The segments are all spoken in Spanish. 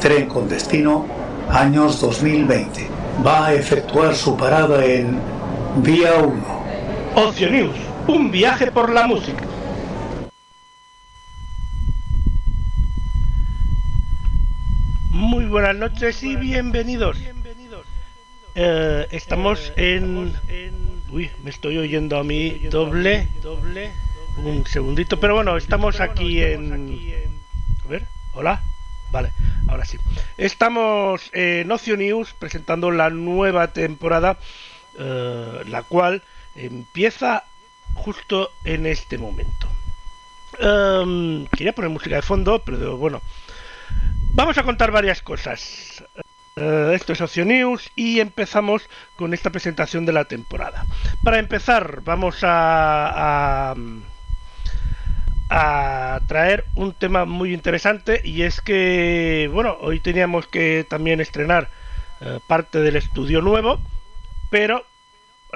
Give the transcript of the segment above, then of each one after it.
Tren con destino años 2020. Va a efectuar su parada en Vía 1. Ocio News, un viaje por la música. Muy buenas noches y bienvenidos. Eh, estamos en... Uy, me estoy oyendo a mí doble. Un segundito, pero bueno, estamos aquí en... A ver, hola. Vale, ahora sí. Estamos en Ocio News presentando la nueva temporada, eh, la cual empieza justo en este momento. Em, quería poner música de fondo, pero bueno, vamos a contar varias cosas. Eh, esto es Ocio News y empezamos con esta presentación de la temporada. Para empezar, vamos a a traer un tema muy interesante y es que, bueno, hoy teníamos que también estrenar eh, parte del estudio nuevo, pero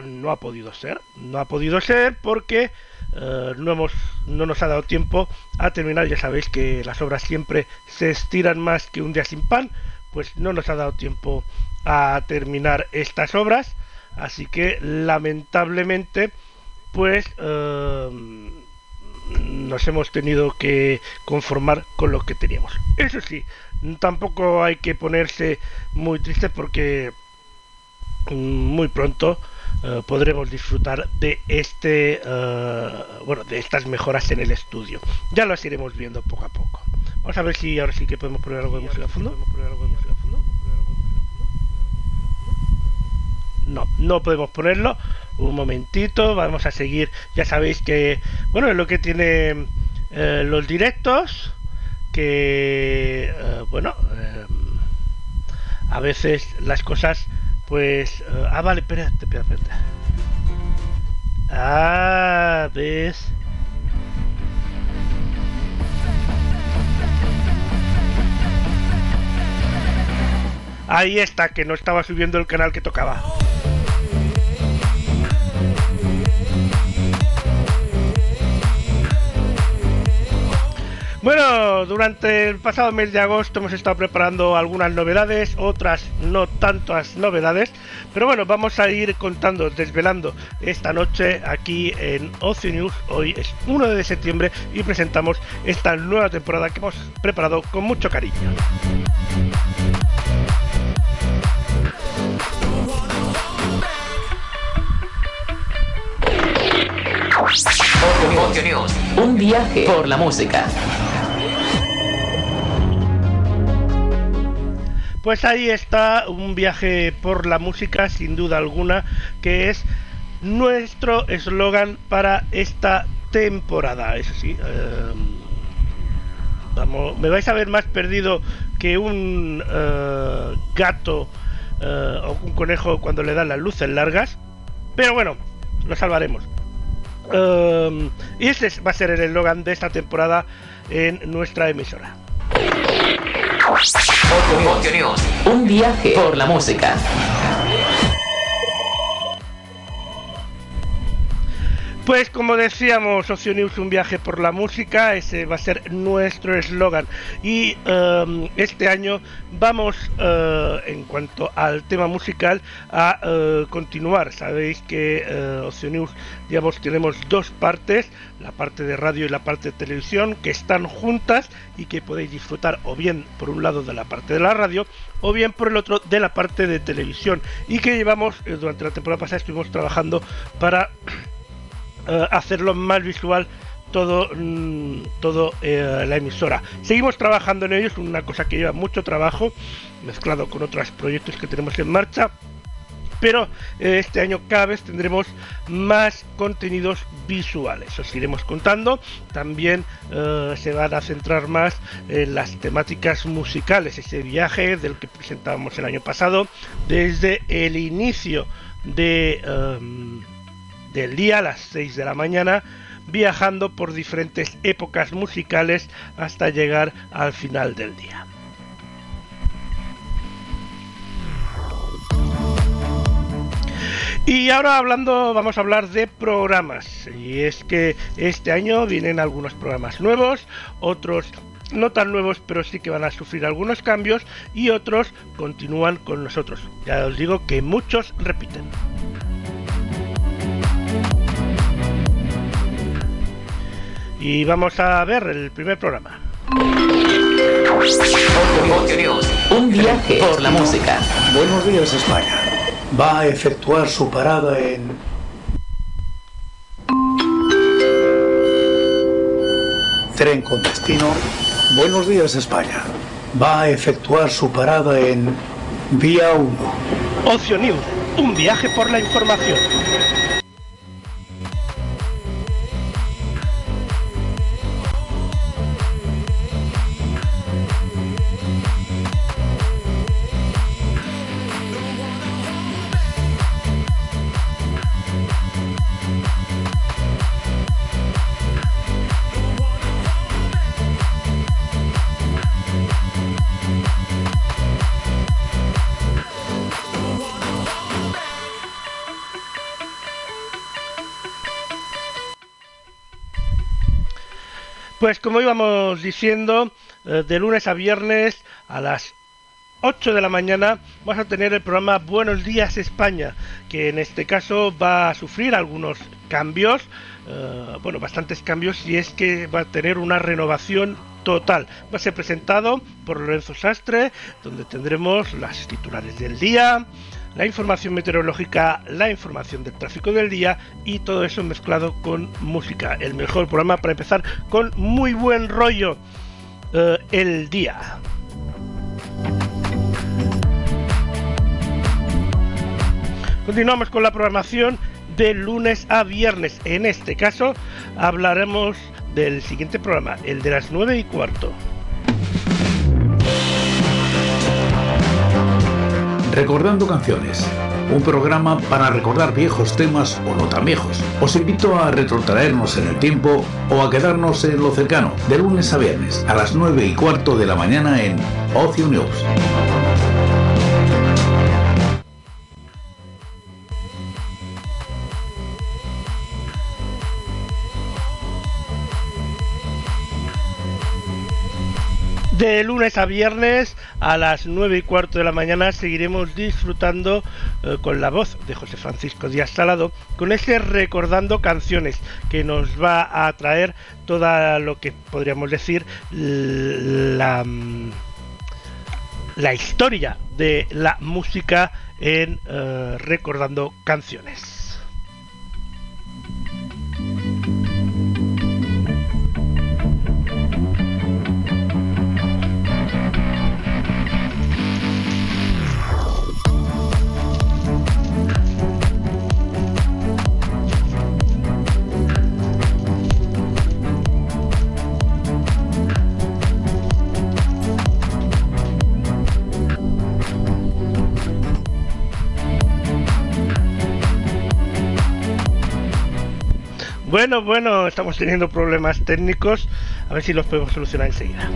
no ha podido ser, no ha podido ser porque eh, no, hemos, no nos ha dado tiempo a terminar, ya sabéis que las obras siempre se estiran más que un día sin pan, pues no nos ha dado tiempo a terminar estas obras, así que lamentablemente pues... Eh, nos hemos tenido que conformar con lo que teníamos. Eso sí, tampoco hay que ponerse muy triste porque mm, muy pronto eh, podremos disfrutar de este eh, bueno de estas mejoras en el estudio. Ya las iremos viendo poco a poco. Vamos a ver si ahora sí que podemos poner algo de música a fondo. No, no podemos ponerlo un momentito, vamos a seguir, ya sabéis que, bueno, es lo que tiene eh, los directos, que, eh, bueno, eh, a veces las cosas, pues, ah, vale, espérate, espérate, espérate. Ah, ves. Ahí está, que no estaba subiendo el canal que tocaba. Bueno, durante el pasado mes de agosto hemos estado preparando algunas novedades, otras no tantas novedades, pero bueno, vamos a ir contando, desvelando esta noche aquí en Ocio News. Hoy es 1 de septiembre y presentamos esta nueva temporada que hemos preparado con mucho cariño. News, un viaje por la música. Pues ahí está un viaje por la música, sin duda alguna, que es nuestro eslogan para esta temporada. Eso sí, em, vamos, me vais a ver más perdido que un eh, gato eh, o un conejo cuando le dan las luces largas, pero bueno, lo salvaremos. Em, y ese va a ser el eslogan de esta temporada en nuestra emisora. Un viaje por la música. Pues como decíamos, Ocio un viaje por la música, ese va a ser nuestro eslogan. Y em, este año vamos, eh, en cuanto al tema musical, a eh, continuar. Sabéis que News, digamos, tenemos dos partes, la parte de radio y la parte de televisión, que están juntas y que podéis disfrutar o bien por un lado de la parte de la radio o bien por el otro de la parte de televisión. Y que llevamos, durante la temporada pasada estuvimos trabajando para eh, hacerlo más visual todo, mm, todo eh, la emisora. Seguimos trabajando en ello, es una cosa que lleva mucho trabajo, mezclado con otros proyectos que tenemos en marcha. Pero eh, este año cada vez tendremos más contenidos visuales. Os iremos contando. También se van a centrar más en las temáticas musicales. Ese viaje del que presentábamos el año pasado. Desde el inicio de em, del día a las 6 de la mañana, viajando por diferentes épocas musicales hasta llegar al final del día. Y ahora hablando, vamos a hablar de programas. Y es que este año vienen algunos programas nuevos, otros no tan nuevos, pero sí que van a sufrir algunos cambios y otros continúan con nosotros. Ya os digo que muchos repiten. Y vamos a ver el primer programa. Un viaje por la música. Buenos días España. Va a efectuar su parada en... Tren con destino. Buenos días España. Va a efectuar su parada en Vía 1. Ocio News, un viaje por la información. Pues como íbamos diciendo, eh, de lunes a viernes a las 8 de la mañana vamos a tener el programa Buenos Días España, que en este caso va a sufrir algunos cambios, eh, bueno, bastantes cambios, y es que va a tener una renovación total. Va a ser presentado por Lorenzo Sastre, donde tendremos las titulares del día, la información meteorológica, la información del tráfico del día y todo eso mezclado con música. El mejor programa para empezar con muy buen rollo eh, el día. Continuamos con la programación de lunes a viernes. En este caso hablaremos del siguiente programa, el de las 9 y cuarto. Recordando Canciones, un programa para recordar viejos temas o no tan viejos. Os invito a retrotraernos en el tiempo o a quedarnos en lo cercano, de lunes a viernes, a las 9 y cuarto de la mañana en Ocio News. De lunes a viernes a las 9 y cuarto de la mañana seguiremos disfrutando eh, con la voz de José Francisco Díaz Salado, con ese recordando canciones que nos va a traer toda lo que podríamos decir la, mm, la historia de la música en eh, recordando canciones. Bueno, bueno, estamos teniendo problemas técnicos. A ver si los podemos solucionar enseguida.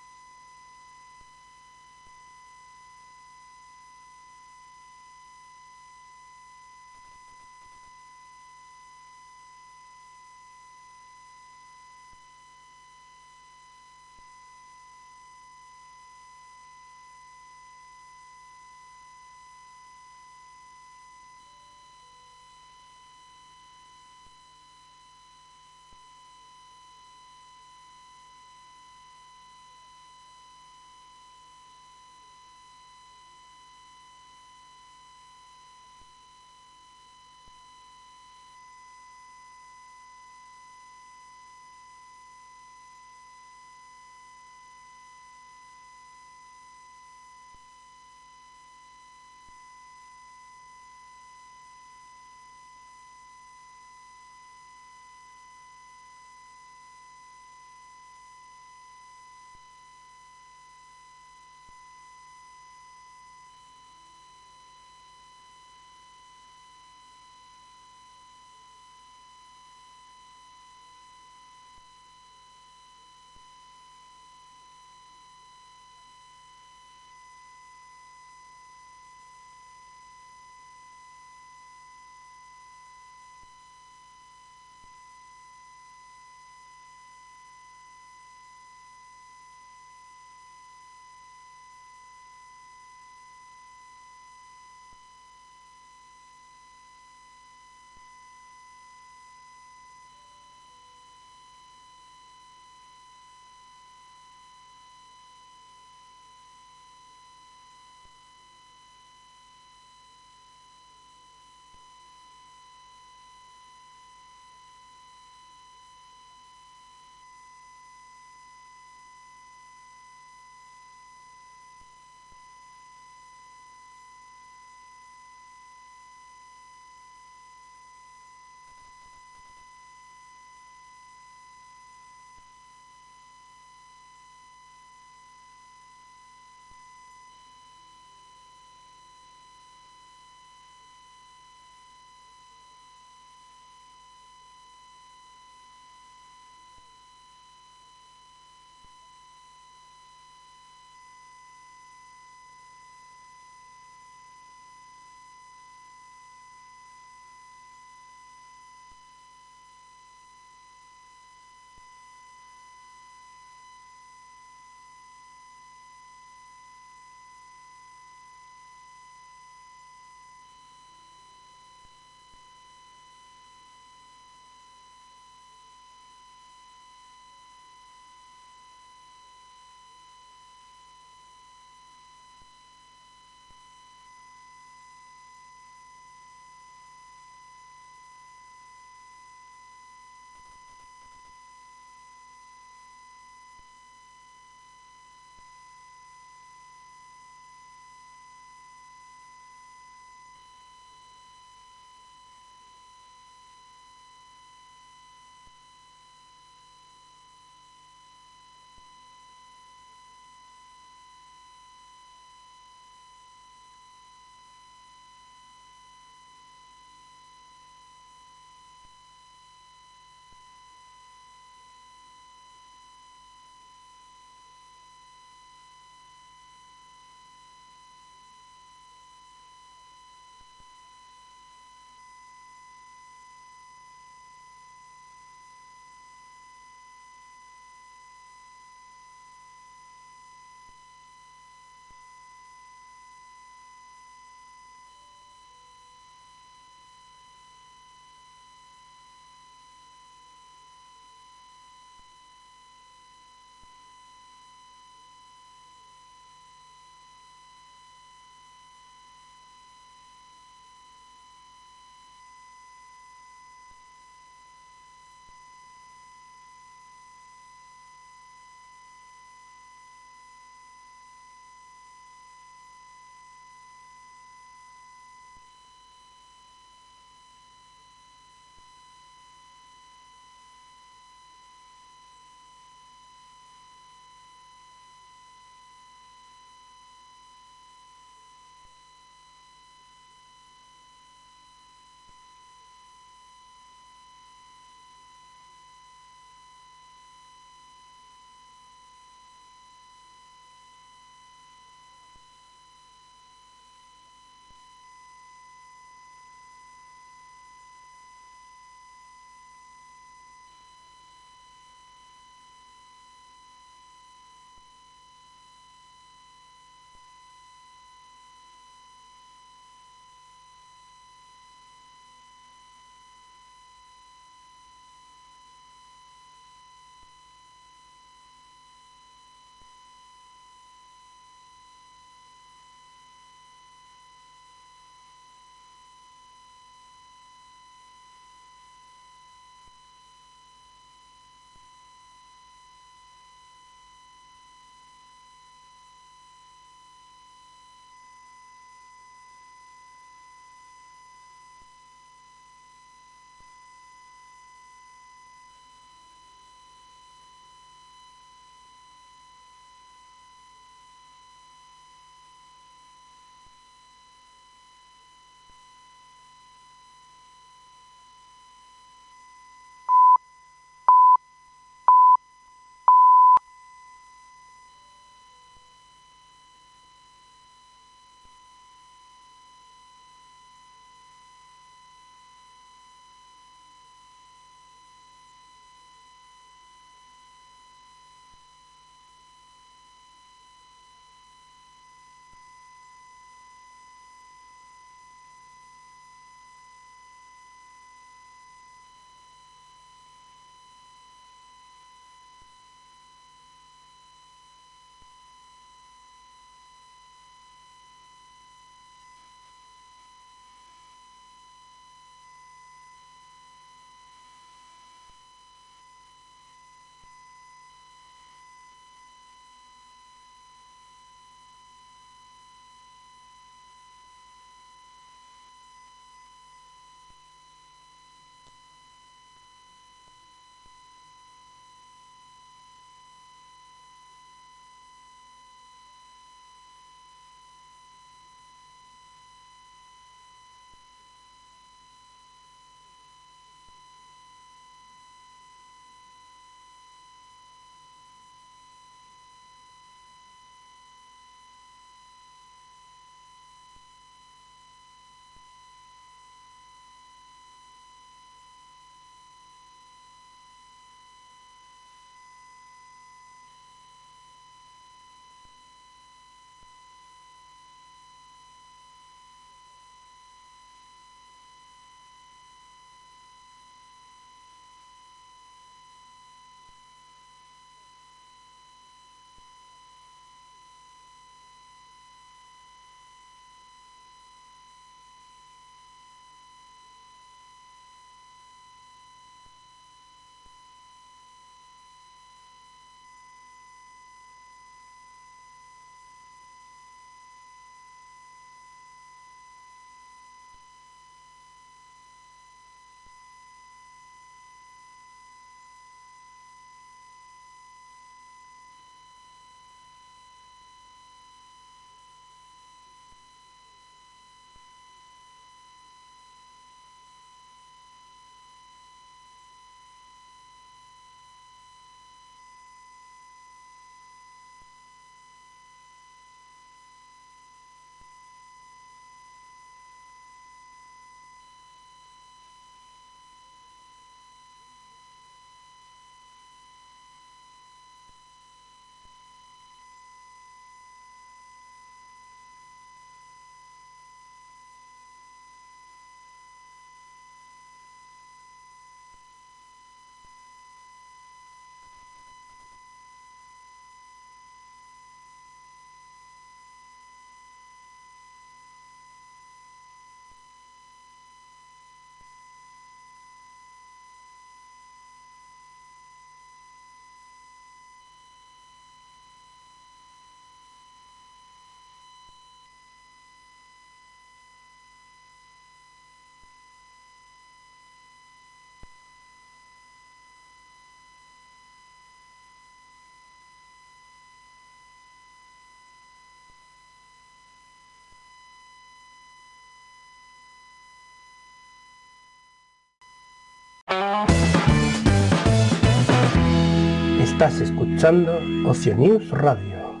Estás escuchando Ocio News Radio.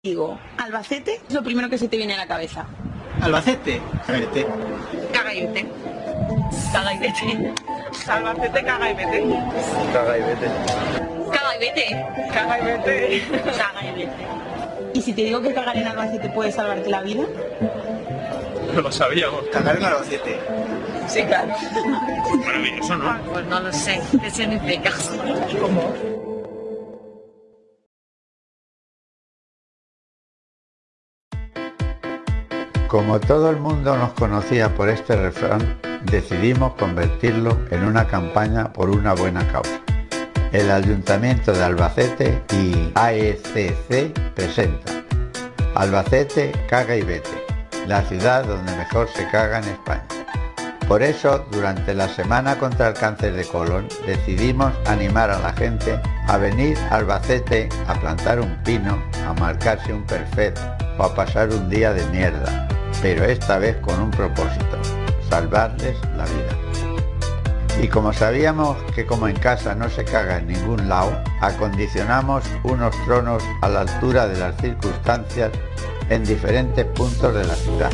Digo, Albacete es lo primero que se te viene a la cabeza. Albacete, vete. Caga y vete. Caga y vete. Albacete, caga y vete. Caga y vete. Caga y vete. Caga y vete. Caga y vete. ¿Y si te digo que cagar en Albacete puede salvarte la vida? No lo sabíamos. Cagar en Albacete. Sí, claro. Maravilloso, ¿no? Pues no lo sé. ¿Qué significa? ¿Cómo? Como todo el mundo nos conocía por este refrán, decidimos convertirlo en una campaña por una buena causa. El Ayuntamiento de Albacete y AECC presenta Albacete caga y vete, la ciudad donde mejor se caga en España. Por eso, durante la semana contra el cáncer de colon, decidimos animar a la gente a venir a Albacete a plantar un pino, a marcarse un perfecto o a pasar un día de mierda, pero esta vez con un propósito, salvarles la vida. Y como sabíamos que como en casa no se caga en ningún lado, acondicionamos unos tronos a la altura de las circunstancias en diferentes puntos de la ciudad.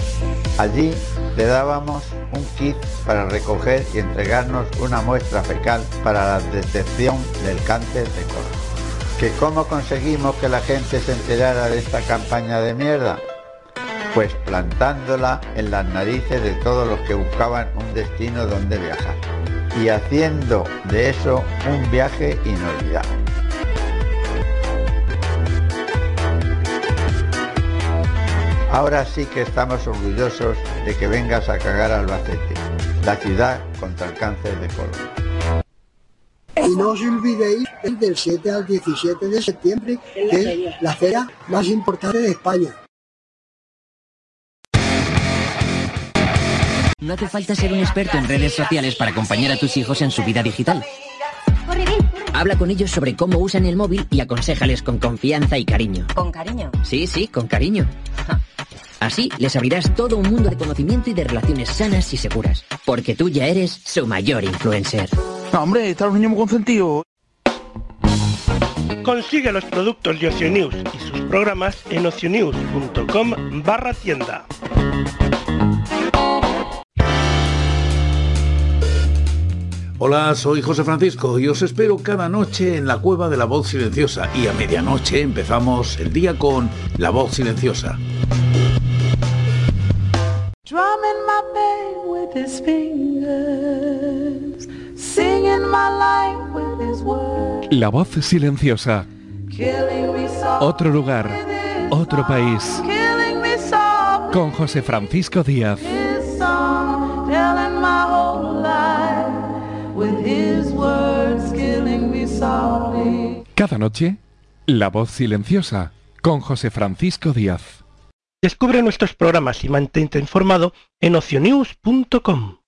Allí le dábamos un kit para recoger y entregarnos una muestra fecal para la detección del cáncer de colon. ¿Que cómo conseguimos que la gente se enterara de esta campaña de mierda? Pues plantándola en las narices de todos los que buscaban un destino donde viajar y haciendo de eso un viaje inolvidable. Ahora sí que estamos orgullosos de que vengas a cagar a Albacete, la ciudad contra el cáncer de colon. Y no os olvidéis del 7 al 17 de septiembre, que es la feria más importante de España. No hace falta ser un experto en redes sociales para acompañar a tus hijos en su vida digital. Habla con ellos sobre cómo usan el móvil y aconséjales con confianza y cariño. ¿Con cariño? Sí, sí, con cariño. Así les abrirás todo un mundo de conocimiento y de relaciones sanas y seguras. Porque tú ya eres su mayor influencer. Hombre, están los niños muy consentidos. Consigue los productos de Oceanews y sus programas en oceanews.com barra tienda. Hola, soy José Francisco y os espero cada noche en la cueva de la voz silenciosa y a medianoche empezamos el día con La voz silenciosa. Drumming my pain with his fingers, singing my life with his words, La voz silenciosa. Otro lugar, otro país. Con José Francisco Díaz. Cada noche, La voz silenciosa. Con José Francisco Díaz. Descubre nuestros programas y mantente informado en oceanews.com.